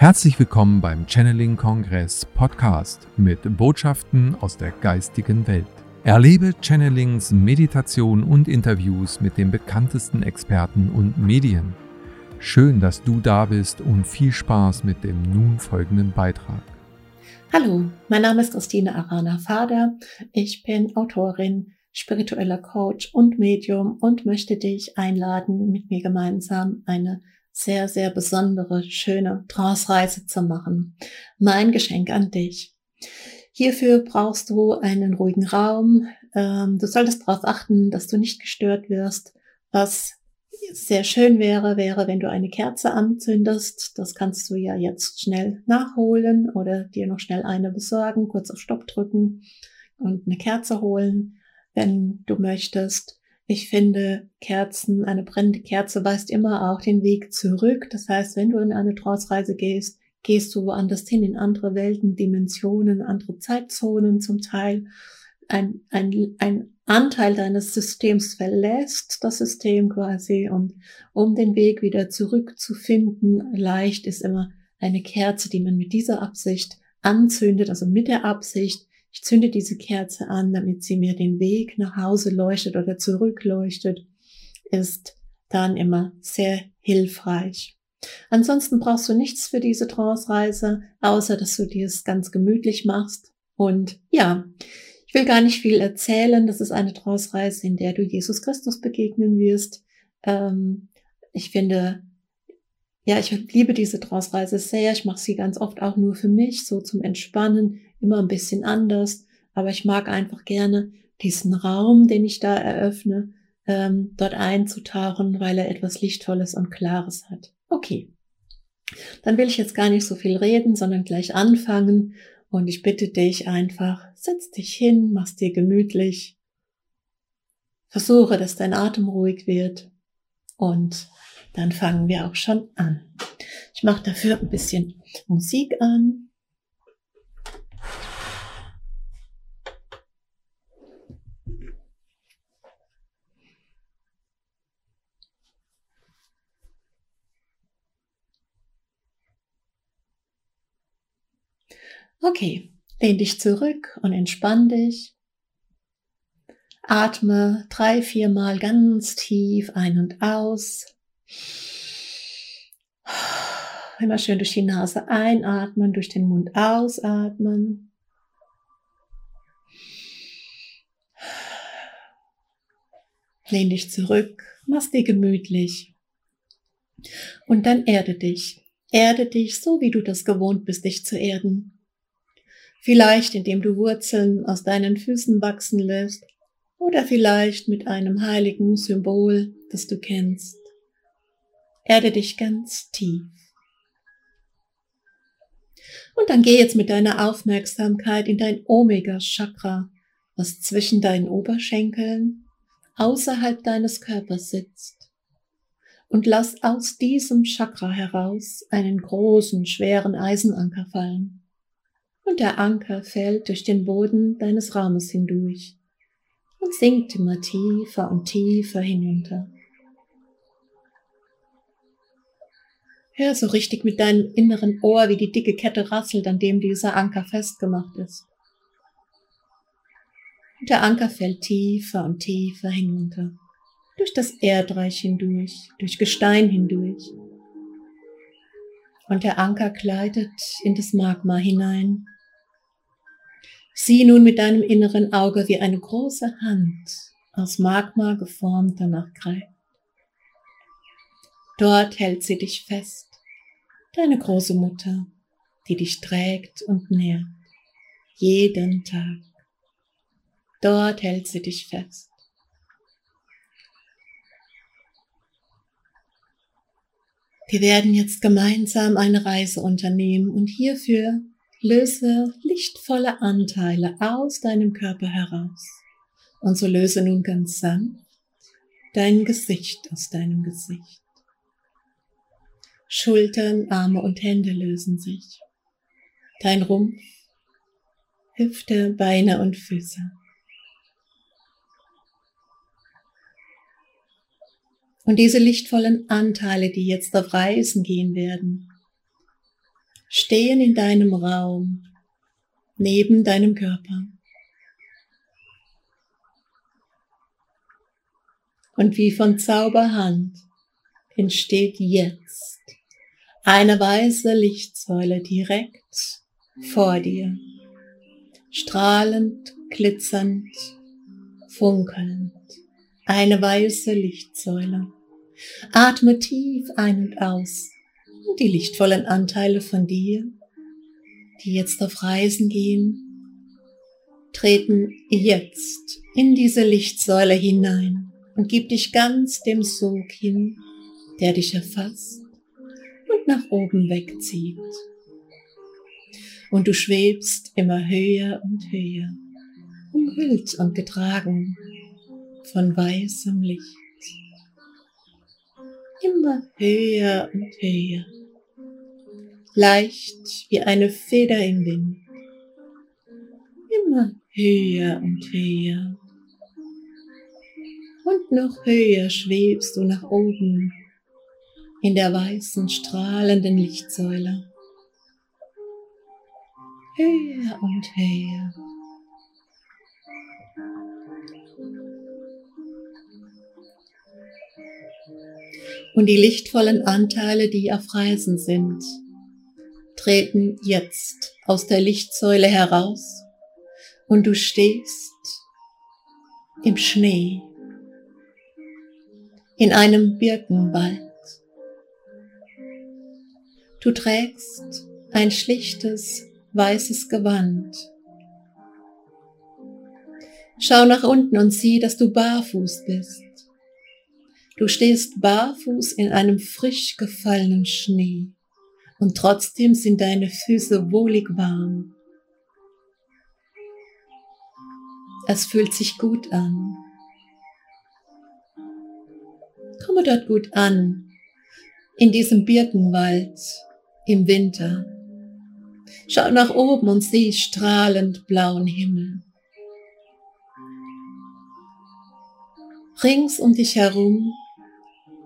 Herzlich willkommen beim Channeling Kongress Podcast mit Botschaften aus der geistigen Welt. Erlebe Channelings, Meditation und Interviews mit den bekanntesten Experten und Medien. Schön, dass du da bist und viel Spaß mit dem nun folgenden Beitrag. Hallo, mein Name ist Christine Arana Fader. Ich bin Autorin, spiritueller Coach und Medium und möchte dich einladen, mit mir gemeinsam eine sehr, sehr besondere, schöne Trance-Reise zu machen. Mein Geschenk an dich. Hierfür brauchst du einen ruhigen Raum. Ähm, du solltest darauf achten, dass du nicht gestört wirst. Was sehr schön wäre, wäre, wenn du eine Kerze anzündest. Das kannst du ja jetzt schnell nachholen oder dir noch schnell eine besorgen, kurz auf Stopp drücken und eine Kerze holen, wenn du möchtest. Ich finde, Kerzen, eine brennende Kerze weist immer auch den Weg zurück. Das heißt, wenn du in eine Trance-Reise gehst, gehst du woanders hin, in andere Welten, Dimensionen, andere Zeitzonen zum Teil. Ein, ein, ein Anteil deines Systems verlässt das System quasi und um den Weg wieder zurückzufinden, leicht ist immer eine Kerze, die man mit dieser Absicht anzündet, also mit der Absicht, ich zünde diese Kerze an, damit sie mir den Weg nach Hause leuchtet oder zurückleuchtet, ist dann immer sehr hilfreich. Ansonsten brauchst du nichts für diese Trance-Reise, außer dass du dir es ganz gemütlich machst. Und ja, ich will gar nicht viel erzählen. Das ist eine Trance-Reise, in der du Jesus Christus begegnen wirst. Ähm, ich finde, ja, ich liebe diese Trance-Reise sehr. Ich mache sie ganz oft auch nur für mich, so zum Entspannen immer ein bisschen anders, aber ich mag einfach gerne diesen Raum, den ich da eröffne, ähm, dort einzutauchen, weil er etwas Lichtvolles und Klares hat. Okay. Dann will ich jetzt gar nicht so viel reden, sondern gleich anfangen. Und ich bitte dich einfach, setz dich hin, mach's dir gemütlich. Versuche, dass dein Atem ruhig wird. Und dann fangen wir auch schon an. Ich mache dafür ein bisschen Musik an. Okay, lehn dich zurück und entspann dich. Atme drei, vier Mal ganz tief ein und aus. Immer schön durch die Nase einatmen, durch den Mund ausatmen. Lehn dich zurück, mach's dir gemütlich. Und dann erde dich. Erde dich so, wie du das gewohnt bist, dich zu erden. Vielleicht indem du Wurzeln aus deinen Füßen wachsen lässt oder vielleicht mit einem heiligen Symbol, das du kennst. Erde dich ganz tief. Und dann geh jetzt mit deiner Aufmerksamkeit in dein Omega-Chakra, was zwischen deinen Oberschenkeln außerhalb deines Körpers sitzt. Und lass aus diesem Chakra heraus einen großen, schweren Eisenanker fallen und der Anker fällt durch den Boden deines Raumes hindurch und sinkt immer tiefer und tiefer hinunter. Hör so richtig mit deinem inneren Ohr, wie die dicke Kette rasselt, an dem dieser Anker festgemacht ist. Und der Anker fällt tiefer und tiefer hinunter, durch das Erdreich hindurch, durch Gestein hindurch. Und der Anker gleitet in das Magma hinein Sieh nun mit deinem inneren Auge, wie eine große Hand aus Magma geformt danach greift. Dort hält sie dich fest, deine große Mutter, die dich trägt und nährt, jeden Tag. Dort hält sie dich fest. Wir werden jetzt gemeinsam eine Reise unternehmen und hierfür Löse lichtvolle Anteile aus deinem Körper heraus. Und so löse nun ganz sanft dein Gesicht aus deinem Gesicht. Schultern, Arme und Hände lösen sich. Dein Rumpf, Hüfte, Beine und Füße. Und diese lichtvollen Anteile, die jetzt auf Reisen gehen werden, stehen in deinem Raum, neben deinem Körper. Und wie von Zauberhand entsteht jetzt eine weiße Lichtsäule direkt vor dir, strahlend, glitzernd, funkelnd, eine weiße Lichtsäule. Atme tief ein und aus die lichtvollen Anteile von dir, die jetzt auf Reisen gehen, treten jetzt in diese Lichtsäule hinein und gib dich ganz dem Sog hin, der dich erfasst und nach oben wegzieht. Und du schwebst immer höher und höher, umhüllt und getragen von weißem Licht immer höher und höher, leicht wie eine Feder im Wind, immer höher und höher. Und noch höher schwebst du nach oben in der weißen, strahlenden Lichtsäule. Höher und höher. Und die lichtvollen Anteile, die auf Reisen sind, treten jetzt aus der Lichtsäule heraus und du stehst im Schnee in einem Birkenwald. Du trägst ein schlichtes weißes Gewand. Schau nach unten und sieh, dass du barfuß bist. Du stehst barfuß in einem frisch gefallenen Schnee und trotzdem sind deine Füße wohlig warm. Es fühlt sich gut an. Komme dort gut an, in diesem Birkenwald im Winter. Schau nach oben und sieh strahlend blauen Himmel. Rings um dich herum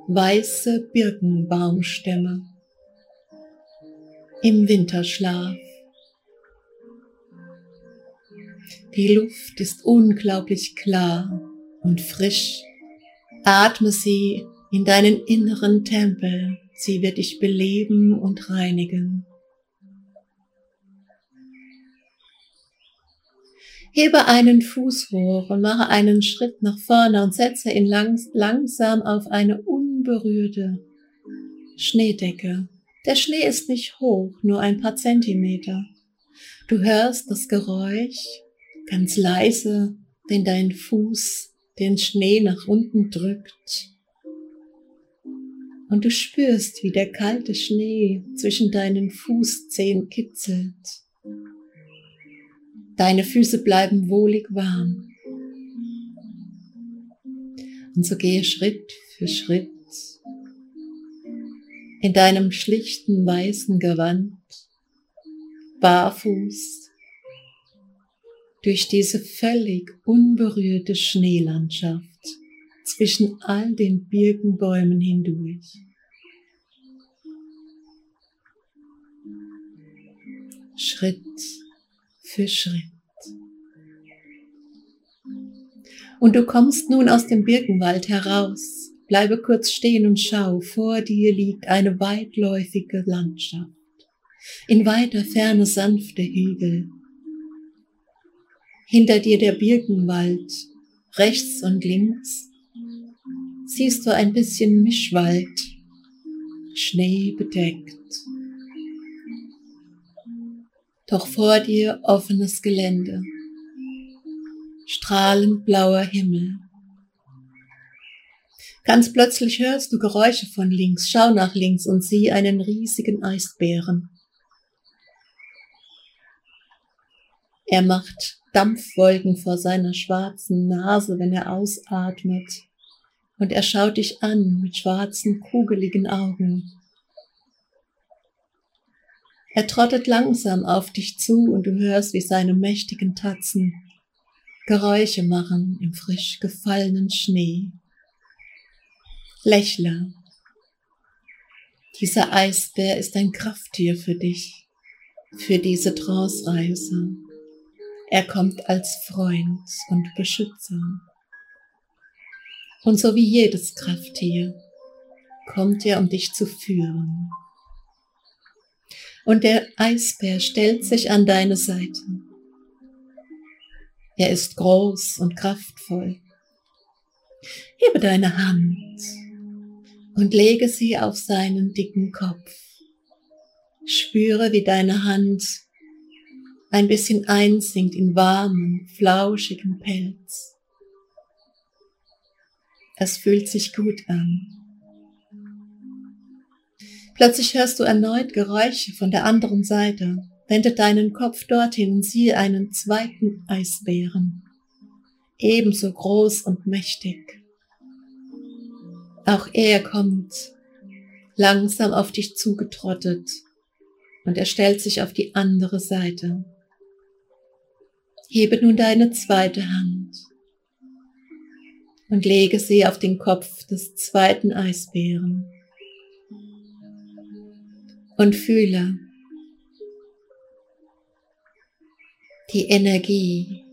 weiße Birkenbaumstämme im Winterschlaf. Die Luft ist unglaublich klar und frisch. Atme sie in deinen inneren Tempel. Sie wird dich beleben und reinigen. Hebe einen Fuß hoch und mache einen Schritt nach vorne und setze ihn langs langsam auf eine unberührte Schneedecke. Der Schnee ist nicht hoch, nur ein paar Zentimeter. Du hörst das Geräusch ganz leise, wenn dein Fuß den Schnee nach unten drückt. Und du spürst, wie der kalte Schnee zwischen deinen Fußzehen kitzelt. Deine Füße bleiben wohlig warm. Und so gehe Schritt für Schritt in deinem schlichten weißen Gewand, barfuß, durch diese völlig unberührte Schneelandschaft zwischen all den Birkenbäumen hindurch. Schritt für Schritt. Und du kommst nun aus dem Birkenwald heraus. Bleibe kurz stehen und schau, vor dir liegt eine weitläufige Landschaft. In weiter Ferne sanfte Hügel. Hinter dir der Birkenwald, rechts und links siehst du ein bisschen Mischwald, Schnee bedeckt doch vor dir offenes Gelände, strahlend blauer Himmel. Ganz plötzlich hörst du Geräusche von links, schau nach links und sieh einen riesigen Eisbären. Er macht Dampfwolken vor seiner schwarzen Nase, wenn er ausatmet, und er schaut dich an mit schwarzen, kugeligen Augen. Er trottet langsam auf dich zu und du hörst, wie seine mächtigen Tatzen Geräusche machen im frisch gefallenen Schnee. Lächle. Dieser Eisbär ist ein Krafttier für dich. für diese Trance-Reise. Er kommt als Freund und Beschützer. Und so wie jedes Krafttier kommt er, um dich zu führen. Und der Eisbär stellt sich an deine Seite. Er ist groß und kraftvoll. Hebe deine Hand und lege sie auf seinen dicken Kopf. Spüre, wie deine Hand ein bisschen einsinkt in warmen, flauschigen Pelz. Es fühlt sich gut an. Plötzlich hörst du erneut Geräusche von der anderen Seite. Wende deinen Kopf dorthin und siehe einen zweiten Eisbären. Ebenso groß und mächtig. Auch er kommt langsam auf dich zugetrottet und er stellt sich auf die andere Seite. Hebe nun deine zweite Hand und lege sie auf den Kopf des zweiten Eisbären und fühle die Energie.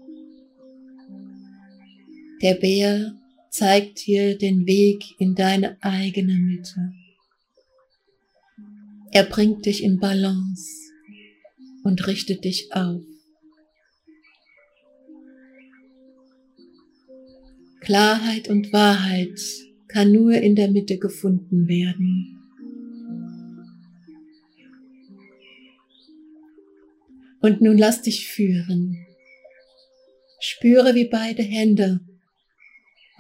Der Bär zeigt dir den Weg in deine eigene Mitte. Er bringt dich in Balance und richtet dich auf. Klarheit und Wahrheit kann nur in der Mitte gefunden werden. Und nun lass dich führen. Spüre, wie beide Hände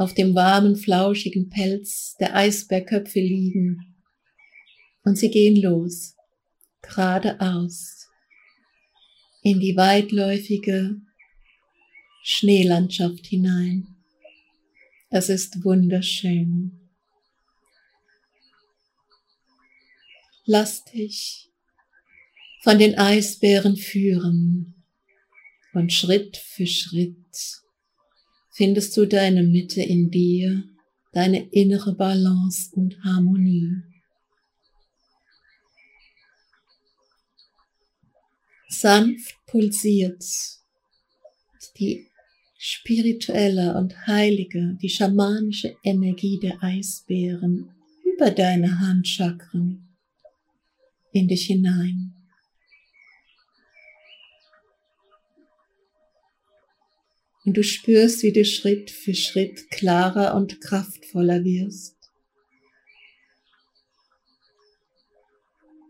auf dem warmen, flauschigen Pelz der Eisbergköpfe liegen. Und sie gehen los, geradeaus, in die weitläufige Schneelandschaft hinein. Es ist wunderschön. Lass dich von den Eisbären führen und Schritt für Schritt findest du deine Mitte in dir, deine innere Balance und Harmonie. Sanft pulsiert die spirituelle und heilige, die schamanische Energie der Eisbären über deine Handchakren in dich hinein. Und du spürst, wie du Schritt für Schritt klarer und kraftvoller wirst.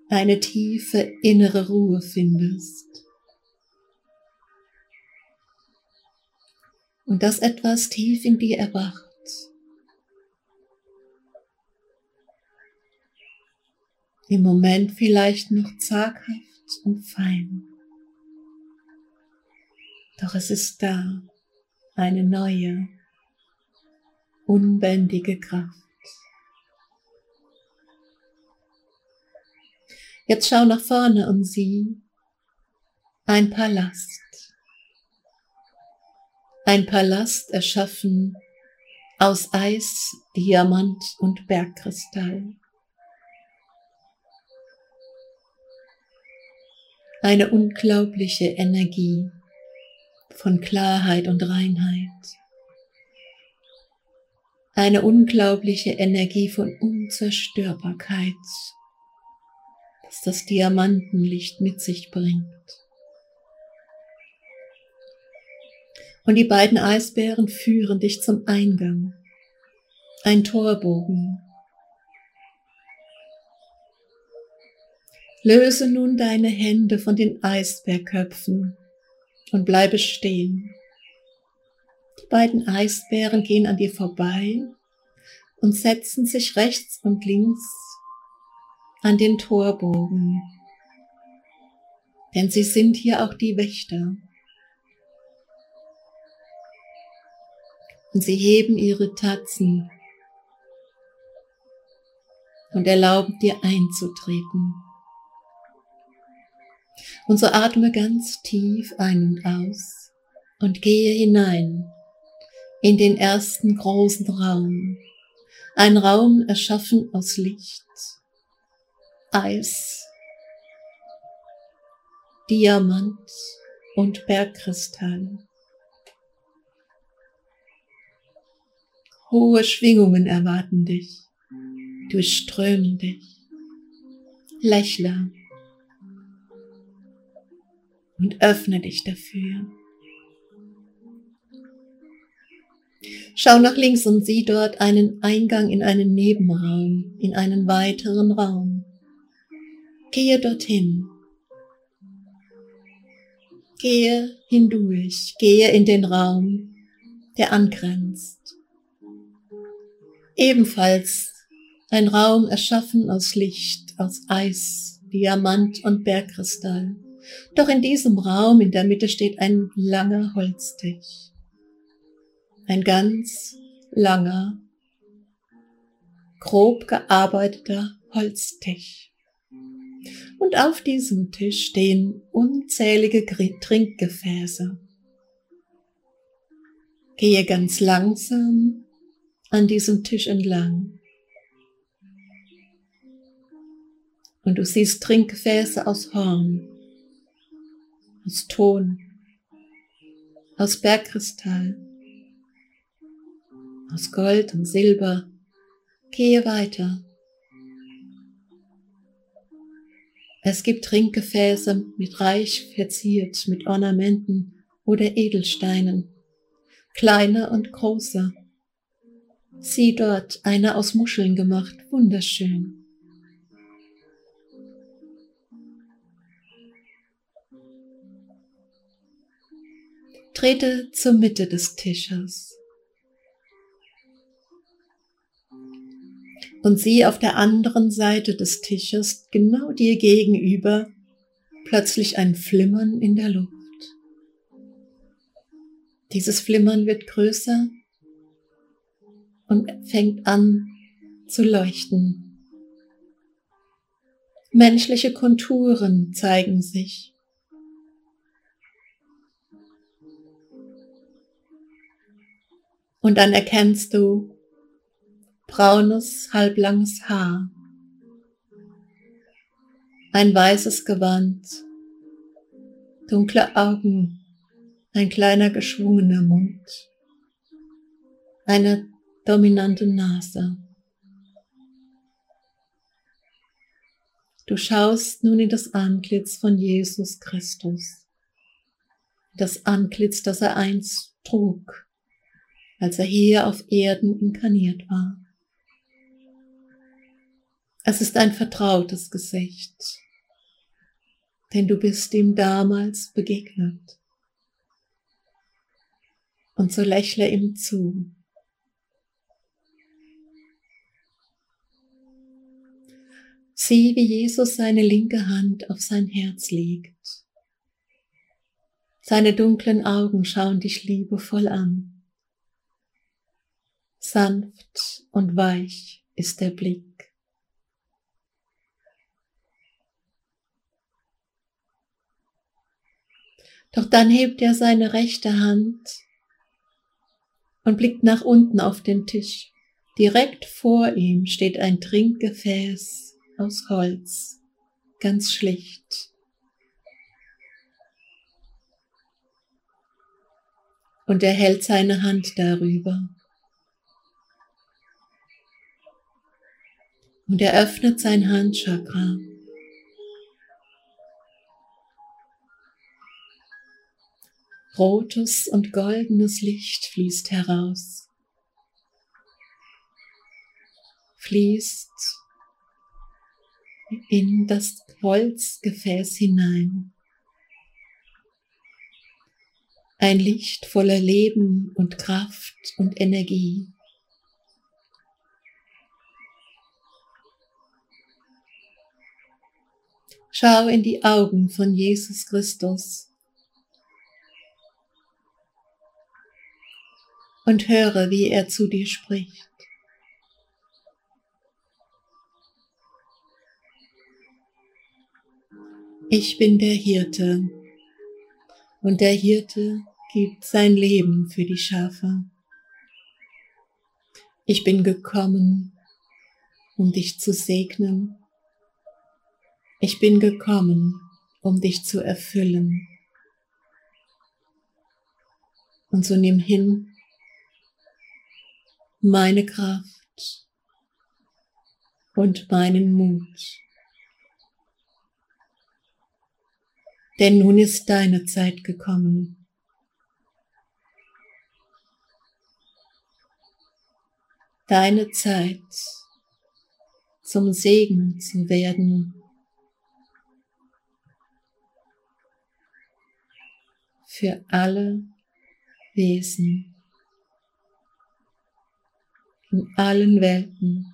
Eine tiefe innere Ruhe findest. Und dass etwas tief in dir erwacht. Im Moment vielleicht noch zaghaft und fein. Doch es ist da eine neue, unbändige Kraft. Jetzt schau nach vorne und sieh ein Palast. Ein Palast erschaffen aus Eis, Diamant und Bergkristall. Eine unglaubliche Energie von Klarheit und Reinheit. Eine unglaubliche Energie von Unzerstörbarkeit, das das Diamantenlicht mit sich bringt. Und die beiden Eisbären führen dich zum Eingang. Ein Torbogen. Löse nun deine Hände von den Eisbärköpfen und bleibe stehen. Die beiden Eisbären gehen an dir vorbei und setzen sich rechts und links an den Torbogen. Denn sie sind hier auch die Wächter. Und sie heben ihre Tatzen und erlauben dir einzutreten. Und so atme ganz tief ein und aus und gehe hinein in den ersten großen Raum. Ein Raum erschaffen aus Licht, Eis, Diamant und Bergkristall. Hohe Schwingungen erwarten dich, durchströmen dich. Lächle und öffne dich dafür. Schau nach links und sieh dort einen Eingang in einen Nebenraum, in einen weiteren Raum. Gehe dorthin. Gehe hindurch, gehe in den Raum, der angrenzt. Ebenfalls ein Raum erschaffen aus Licht, aus Eis, Diamant und Bergkristall. Doch in diesem Raum in der Mitte steht ein langer Holztisch ein ganz langer, grob gearbeiteter Holztisch. Und auf diesem Tisch stehen unzählige Trinkgefäße. Gehe ganz langsam an diesem Tisch entlang. Und du siehst Trinkgefäße aus Horn, aus Ton, aus Bergkristall, aus Gold und Silber. Gehe weiter. Es gibt Trinkgefäße mit reich verziert, mit Ornamenten oder Edelsteinen, kleine und große. Sieh dort, eine aus Muscheln gemacht, wunderschön. Trete zur Mitte des Tisches. und sieh auf der anderen Seite des Tisches, genau dir gegenüber, plötzlich ein Flimmern in der Luft. Dieses Flimmern wird größer und fängt an zu leuchten. Menschliche Konturen zeigen sich. Und dann erkennst du, braunes, halblanges Haar, ein weißes Gewand, dunkle Augen, ein kleiner geschwungener Mund, eine dominante Nase. Du schaust nun in das Antlitz von Jesus Christus, das Antlitz, das er einst trug, als er hier auf Erden inkarniert war. Es ist ein vertrautes Gesicht, denn du bist ihm damals begegnet. Und so lächle ihm zu. Sieh, wie Jesus seine linke Hand auf sein Herz legt. Seine dunklen Augen schauen dich liebevoll an. Sanft und weich ist der Blick. Doch dann hebt er seine rechte Hand und blickt nach unten auf den Tisch. Direkt vor ihm steht ein Trinkgefäß aus Holz, ganz schlicht. Und er hält seine Hand darüber. Und er öffnet sein Handchakra. Rotes und goldenes Licht fließt heraus, fließt in das Holzgefäß hinein. Ein Licht voller Leben und Kraft und Energie. Schau in die Augen von Jesus Christus und höre, wie er zu dir spricht. Ich bin der Hirte und der Hirte gibt sein Leben für die Schafe. Ich bin gekommen, um dich zu segnen. Ich bin gekommen, um dich zu erfüllen. Und so nimm hin meine Kraft und meinen Mut. Denn nun ist deine Zeit gekommen. Deine Zeit zum Segen zu werden. Für alle Wesen in allen Welten,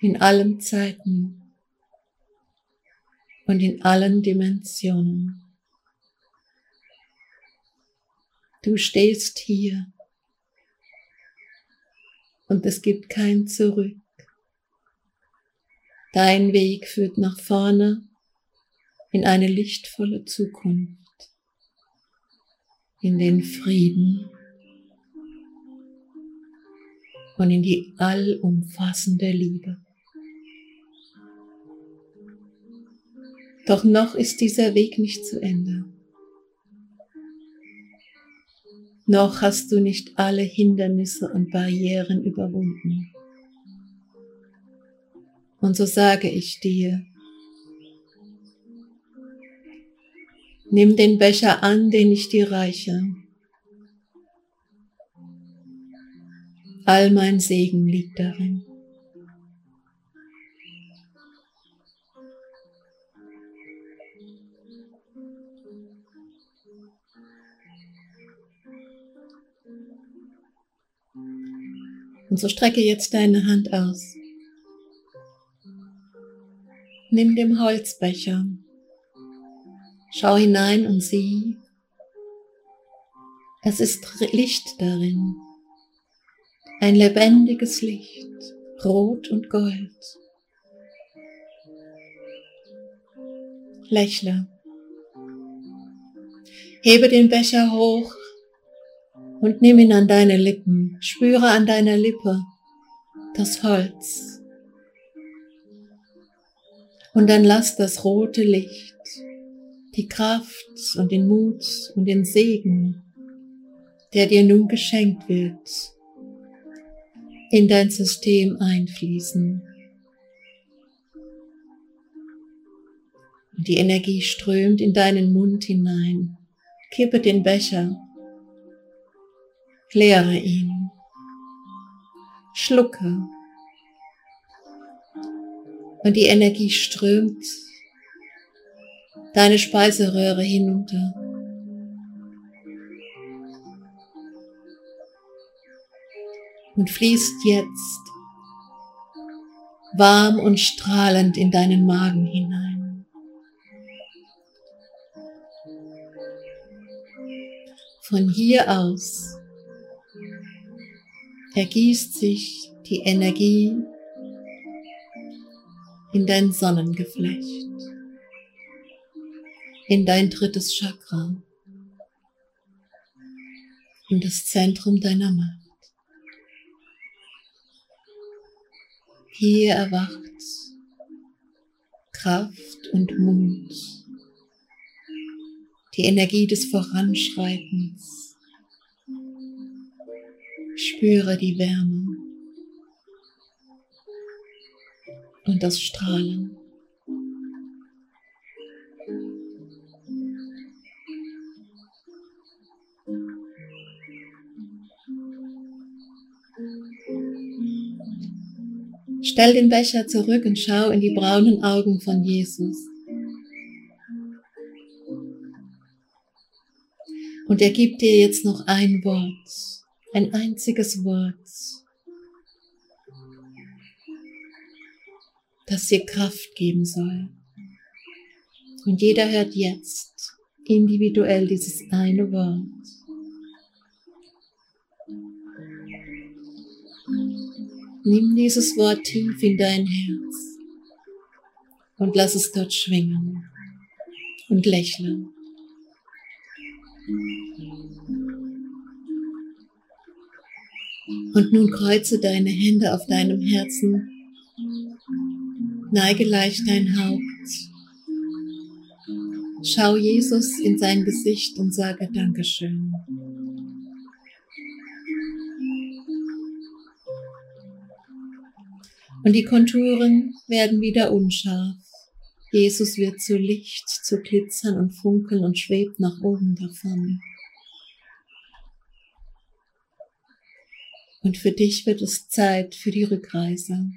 in allen Zeiten und in allen Dimensionen. Du stehst hier und es gibt kein Zurück. Dein Weg führt nach vorne in eine lichtvolle Zukunft, in den Frieden und in die allumfassende Liebe. Doch noch ist dieser Weg nicht zu Ende. Noch hast du nicht alle Hindernisse und Barrieren überwunden. Und so sage ich dir, nimm den Becher an, den ich dir reiche. All mein Segen liegt darin. Und so strecke jetzt deine Hand aus. Nimm den Holzbecher. Schau hinein und sieh, es ist Licht darin. Ein lebendiges Licht, rot und gold. Lächle. Hebe den Becher hoch und nimm ihn an deine Lippen. Spüre an deiner Lippe das Holz. Und dann lass das rote Licht, die Kraft und den Mut und den Segen, der dir nun geschenkt wird, in dein System einfließen. Und die Energie strömt in deinen Mund hinein. Kippe den Becher Leere ihn. Schlucke. Und die Energie strömt deine Speiseröhre hinunter. Und fließt jetzt warm und strahlend in deinen Magen hinein. Von hier aus ergießt sich die Energie in dein Sonnengeflecht, in dein drittes Chakra, in das Zentrum deiner Macht. Hier erwacht Kraft und Mut, die Energie des Voranschreitens, Spüre die Wärme und das Strahlen. Stell den Becher zurück und schau in die braunen Augen von Jesus. Und er gibt dir jetzt noch ein Wort ein einziges Wort, das dir Kraft geben soll. Und jeder hört jetzt individuell dieses eine Wort. Nimm dieses Wort tief in dein Herz und lass es dort schwingen und lächeln. Und nun kreuze deine Hände auf deinem Herzen, neige leicht dein Haupt Schau Jesus in sein Gesicht und sage Dankeschön. Und die Konturen werden wieder unscharf. Jesus wird zu Licht, zu glitzern und funkeln und schwebt nach oben davon. Und für dich wird es Zeit für die Rückreise.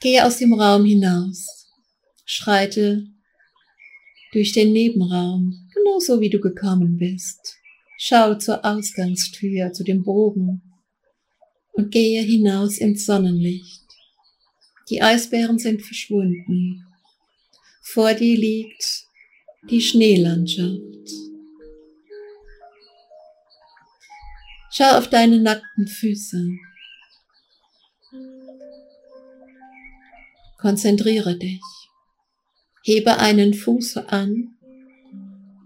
Gehe aus dem Raum hinaus, schreite durch den Nebenraum, genauso wie du gekommen bist. Schau zur Ausgangstür, zu dem Bogen und gehe hinaus ins Sonnenlicht. Die Eisbären sind verschwunden. Vor dir liegt die Schneelandschaft. Schau auf deine nackten Füße. Konzentriere dich. Hebe einen Fuß an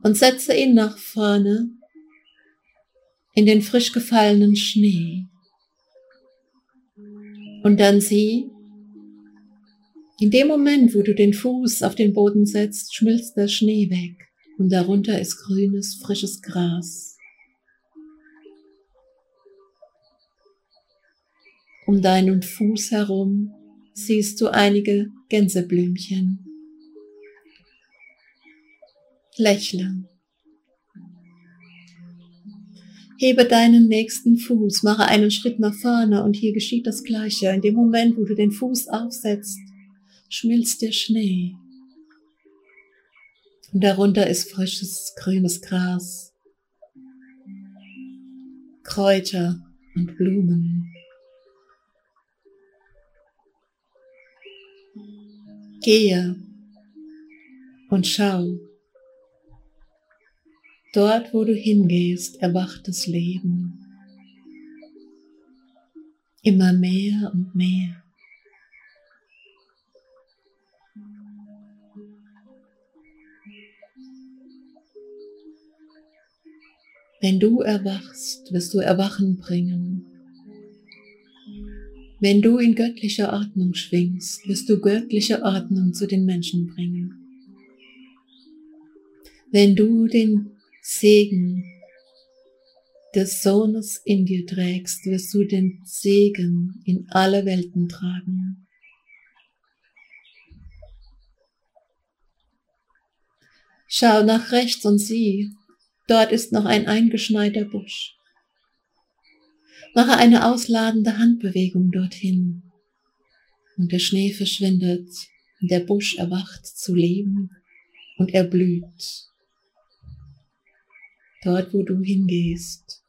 und setze ihn nach vorne in den frisch gefallenen Schnee. Und dann sieh, in dem Moment, wo du den Fuß auf den Boden setzt, schmilzt der Schnee weg und darunter ist grünes, frisches Gras. Um deinen Fuß herum siehst du einige Gänseblümchen. Lächle. Hebe deinen nächsten Fuß, mache einen Schritt nach vorne und hier geschieht das Gleiche. In dem Moment, wo du den Fuß aufsetzt, schmilzt der Schnee. Und darunter ist frisches grünes Gras, Kräuter und Blumen. Gehe und schau. Dort, wo du hingehst, erwacht das Leben. Immer mehr und mehr. Wenn du erwachst, wirst du Erwachen bringen. Wenn du in göttlicher Ordnung schwingst, wirst du göttliche Ordnung zu den Menschen bringen. Wenn du den Segen des Sohnes in dir trägst, wirst du den Segen in alle Welten tragen. Schau nach rechts und sieh, dort ist noch ein eingeschneiter Busch. Mache eine ausladende Handbewegung dorthin. Und der Schnee verschwindet, und der Busch erwacht zu leben und er blüht. Dort, wo du hingehst.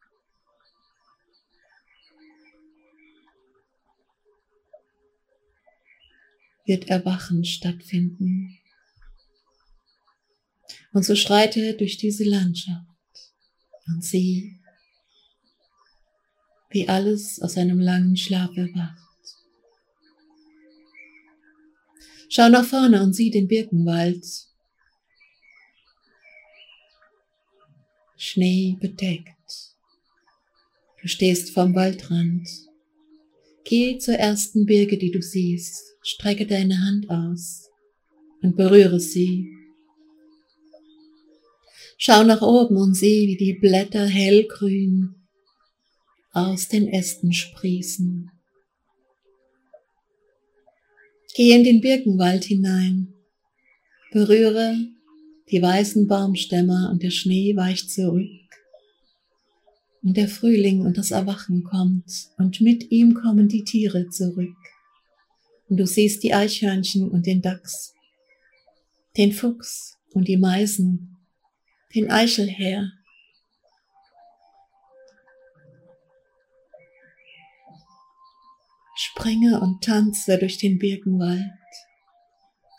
wird Erwachen stattfinden. Und so schreite durch diese Landschaft und sieh, wie alles aus einem langen Schlaf erwacht. Schau nach vorne und sieh den Birkenwald. Schnee bedeckt. Du stehst vorm Waldrand. Geh zur ersten Birke, die du siehst. Strecke deine Hand aus und berühre sie. Schau nach oben und sieh, wie die Blätter hellgrün aus den Ästen sprießen. Geh in den Birkenwald hinein, berühre die weißen Baumstämme und der Schnee weicht zurück. Und der Frühling und das Erwachen kommt und mit ihm kommen die Tiere zurück. Und du siehst die Eichhörnchen und den Dachs, den Fuchs und die Meisen, den Eichelherr springe und tanze durch den Birkenwald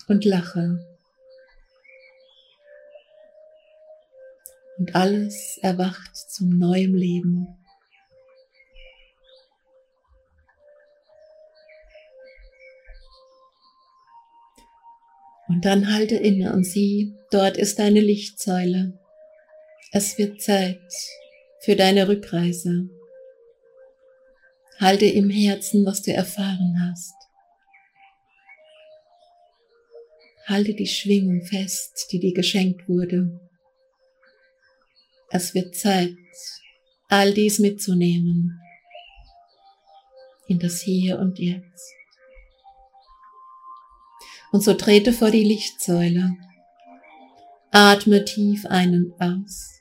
und lache. Und alles erwacht zum neuen Leben. Und dann halte inne und sieh, dort ist deine Lichtsäule. Es wird Zeit für deine Rückreise. Halte im Herzen, was du erfahren hast. Halte die Schwingung fest, die dir geschenkt wurde. Es wird Zeit, all dies mitzunehmen in das Hier und Jetzt. Und so trete vor die Lichtsäule. Atme tief ein und aus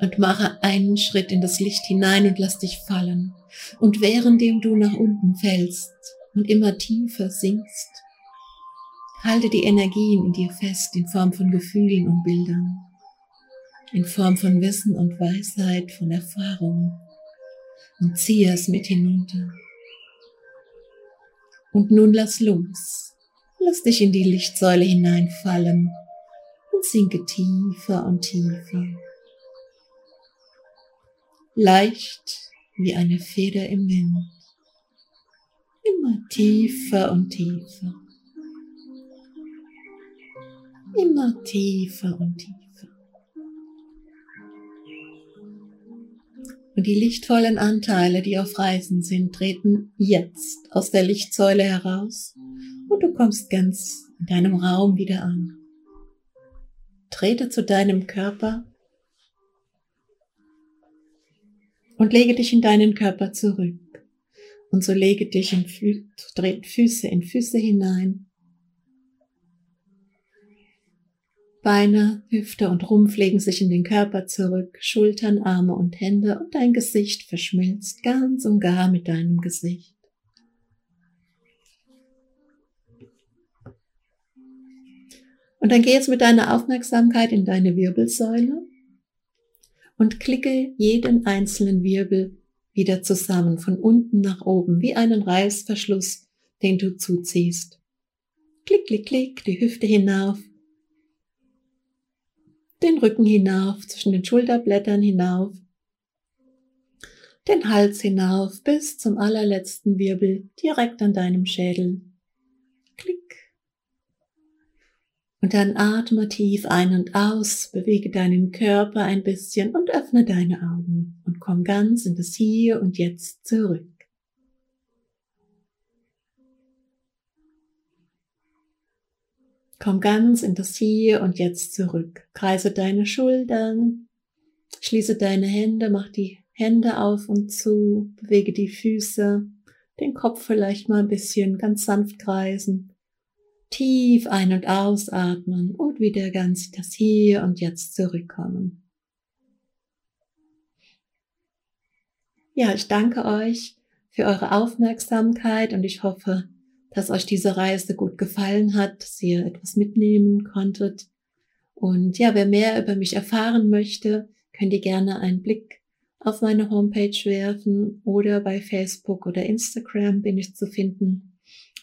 und mache einen Schritt in das Licht hinein und lass dich fallen. Und währenddem du nach unten fällst und immer tiefer sinkst, halte die Energien in dir fest in Form von Gefühlen und Bildern, in Form von Wissen und Weisheit, von Erfahrung und ziehe es mit hinunter. Und nun lass los. Lass dich in die Lichtsäule hineinfallen und sinke tiefer und tiefer. Leicht wie eine Feder im Wind. Immer tiefer und tiefer. Immer tiefer und tiefer. Und die lichtvollen Anteile, die auf Reisen sind, treten jetzt aus der Lichtsäule heraus und du kommst ganz in deinem Raum wieder an. Trete zu deinem Körper und lege dich in deinen Körper zurück. Und so lege dich in Fü Füße in Füße hinein Beine, Hüfte und Rumpf legen sich in den Körper zurück, Schultern, Arme und Hände und dein Gesicht verschmilzt ganz und gar mit deinem Gesicht. Und dann geh jetzt mit deiner Aufmerksamkeit in deine Wirbelsäule und klicke jeden einzelnen Wirbel wieder zusammen, von unten nach oben, wie einen Reißverschluss, den du zuziehst. Klick, klick, klick, die Hüfte hinauf, den Rücken hinauf, zwischen den Schulterblättern hinauf, den Hals hinauf bis zum allerletzten Wirbel direkt an deinem Schädel. Klick. Und dann atme tief ein und aus, bewege deinen Körper ein bisschen und öffne deine Augen und komm ganz in das Hier und Jetzt zurück. Komm ganz in das Hier und Jetzt zurück. Kreise deine Schultern, schließe deine Hände, mach die Hände auf und zu, bewege die Füße, den Kopf vielleicht mal ein bisschen ganz sanft kreisen. Tief ein- und ausatmen und wieder ganz das Hier und Jetzt zurückkommen. Ja, ich danke euch für eure Aufmerksamkeit und ich hoffe, dass euch diese Reise gut gefallen hat, dass ihr etwas mitnehmen konntet. Und ja, wer mehr über mich erfahren möchte, könnt ihr gerne einen Blick auf meine Homepage werfen oder bei Facebook oder Instagram bin ich zu finden.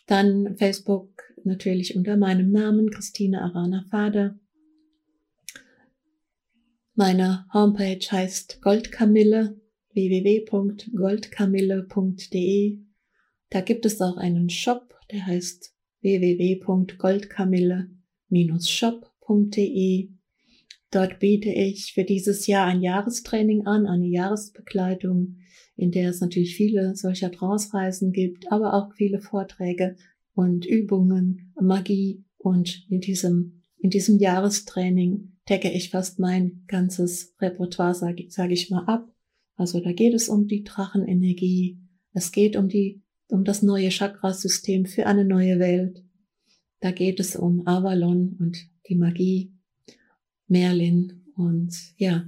Dann Facebook natürlich unter meinem Namen Christine Arana Vater. Meine Homepage heißt Goldkamille www.goldkamille.de. Da gibt es auch einen Shop, der heißt www.goldkamille-shop.de. Dort biete ich für dieses Jahr ein Jahrestraining an, eine Jahresbegleitung, in der es natürlich viele solcher Trance-Reisen gibt, aber auch viele Vorträge und Übungen, Magie und in diesem, in diesem Jahrestraining decke ich fast mein ganzes Repertoire, sage sag ich mal, ab. Also da geht es um die Drachenenergie, es geht um die um das neue Chakrasystem für eine neue Welt. Da geht es um Avalon und die Magie, Merlin und ja,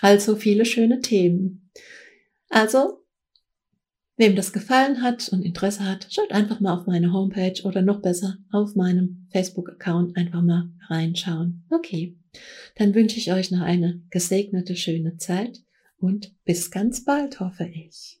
also viele schöne Themen. Also, wem das gefallen hat und Interesse hat, schaut einfach mal auf meine Homepage oder noch besser auf meinem Facebook-Account einfach mal reinschauen. Okay, dann wünsche ich euch noch eine gesegnete, schöne Zeit und bis ganz bald, hoffe ich.